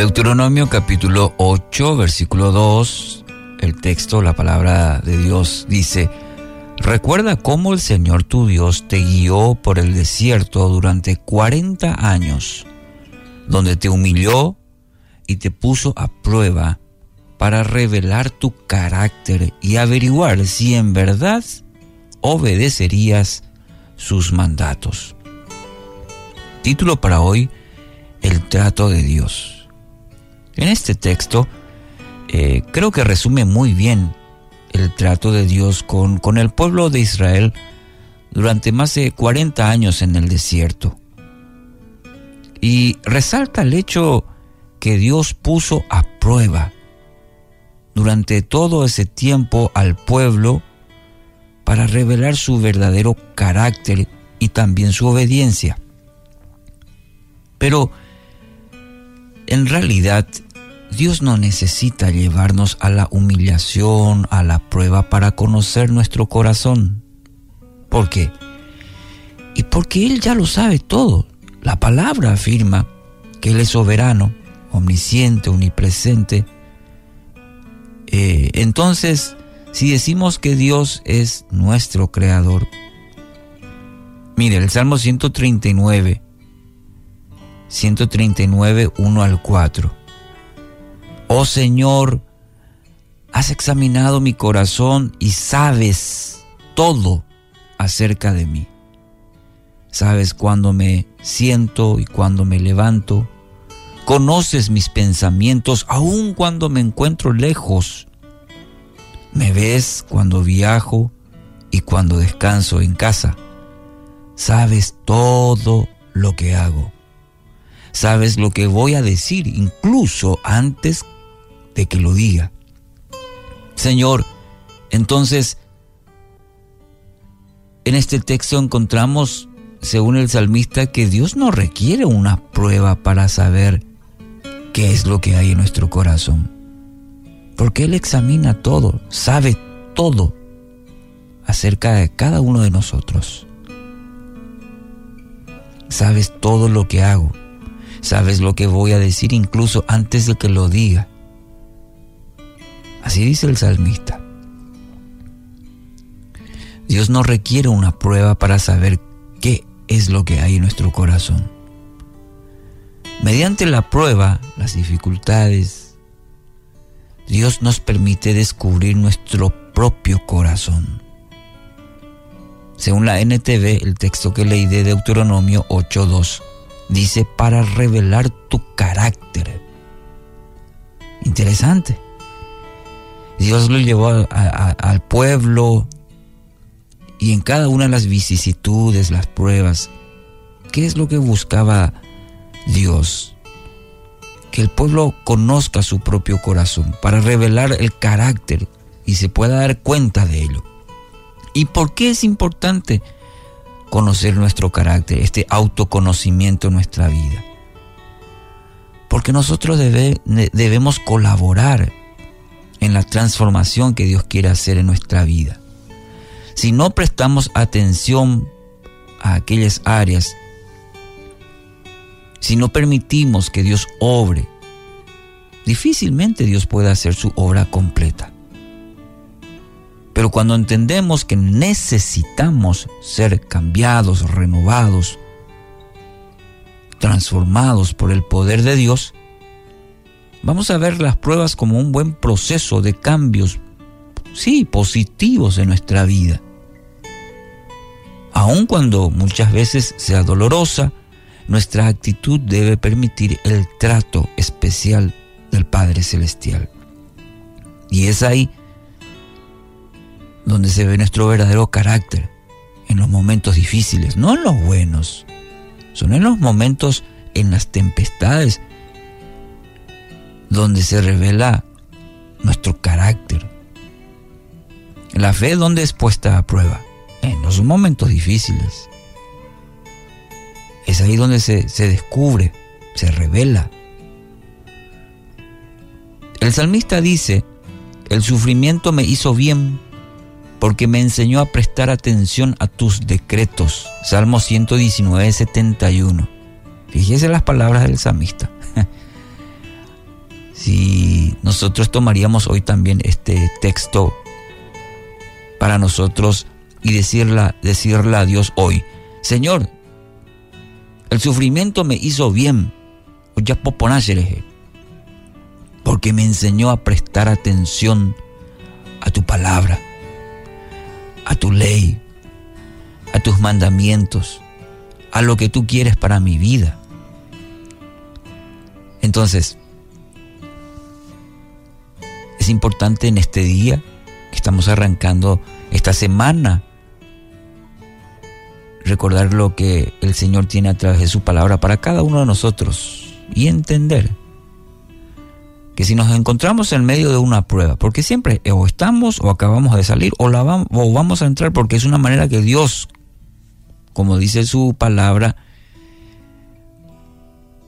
Deuteronomio capítulo 8, versículo 2, el texto, la palabra de Dios dice, Recuerda cómo el Señor tu Dios te guió por el desierto durante 40 años, donde te humilló y te puso a prueba para revelar tu carácter y averiguar si en verdad obedecerías sus mandatos. Título para hoy, El trato de Dios. En este texto eh, creo que resume muy bien el trato de Dios con, con el pueblo de Israel durante más de 40 años en el desierto. Y resalta el hecho que Dios puso a prueba durante todo ese tiempo al pueblo para revelar su verdadero carácter y también su obediencia. Pero en realidad Dios no necesita llevarnos a la humillación, a la prueba para conocer nuestro corazón. ¿Por qué? Y porque Él ya lo sabe todo. La palabra afirma que Él es soberano, omnisciente, omnipresente. Eh, entonces, si decimos que Dios es nuestro creador, mire, el Salmo 139, 139, 1 al 4 Oh Señor, has examinado mi corazón y sabes todo acerca de mí. Sabes cuándo me siento y cuándo me levanto. Conoces mis pensamientos aun cuando me encuentro lejos. Me ves cuando viajo y cuando descanso en casa. Sabes todo lo que hago. Sabes lo que voy a decir incluso antes de que lo diga. Señor, entonces, en este texto encontramos, según el salmista, que Dios no requiere una prueba para saber qué es lo que hay en nuestro corazón. Porque Él examina todo, sabe todo acerca de cada uno de nosotros. Sabes todo lo que hago, sabes lo que voy a decir incluso antes de que lo diga. Así dice el salmista. Dios no requiere una prueba para saber qué es lo que hay en nuestro corazón. Mediante la prueba, las dificultades, Dios nos permite descubrir nuestro propio corazón. Según la NTV, el texto que leí de Deuteronomio 8.2 dice para revelar tu carácter. Interesante. Dios lo llevó al pueblo y en cada una de las vicisitudes, las pruebas, ¿qué es lo que buscaba Dios? Que el pueblo conozca su propio corazón para revelar el carácter y se pueda dar cuenta de ello. ¿Y por qué es importante conocer nuestro carácter, este autoconocimiento en nuestra vida? Porque nosotros debemos colaborar en la transformación que Dios quiere hacer en nuestra vida. Si no prestamos atención a aquellas áreas, si no permitimos que Dios obre, difícilmente Dios puede hacer su obra completa. Pero cuando entendemos que necesitamos ser cambiados, renovados, transformados por el poder de Dios, Vamos a ver las pruebas como un buen proceso de cambios, sí, positivos en nuestra vida. Aun cuando muchas veces sea dolorosa, nuestra actitud debe permitir el trato especial del Padre Celestial. Y es ahí donde se ve nuestro verdadero carácter, en los momentos difíciles, no en los buenos, son en los momentos, en las tempestades, donde se revela nuestro carácter. La fe donde es puesta a prueba, en los momentos difíciles. Es ahí donde se, se descubre, se revela. El salmista dice, el sufrimiento me hizo bien porque me enseñó a prestar atención a tus decretos. Salmo 119, 71. Fíjese las palabras del salmista. Si nosotros tomaríamos hoy también este texto para nosotros y decirle, decirle a Dios hoy, Señor, el sufrimiento me hizo bien, porque me enseñó a prestar atención a tu palabra, a tu ley, a tus mandamientos, a lo que tú quieres para mi vida. Entonces, es importante en este día que estamos arrancando esta semana recordar lo que el Señor tiene a través de su palabra para cada uno de nosotros y entender que si nos encontramos en medio de una prueba, porque siempre o estamos o acabamos de salir o, la vamos, o vamos a entrar porque es una manera que Dios, como dice su palabra,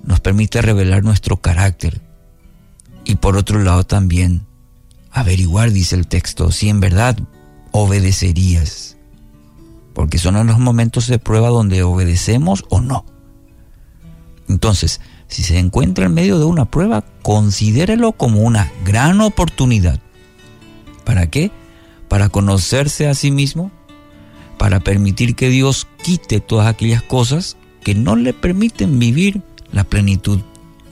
nos permite revelar nuestro carácter. Y por otro lado también averiguar, dice el texto, si en verdad obedecerías. Porque son los momentos de prueba donde obedecemos o no. Entonces, si se encuentra en medio de una prueba, considérelo como una gran oportunidad. ¿Para qué? Para conocerse a sí mismo, para permitir que Dios quite todas aquellas cosas que no le permiten vivir la plenitud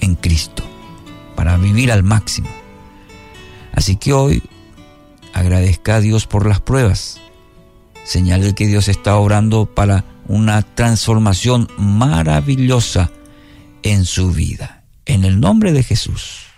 en Cristo, para vivir al máximo. Así que hoy agradezca a Dios por las pruebas, señal de que Dios está obrando para una transformación maravillosa en su vida. En el nombre de Jesús.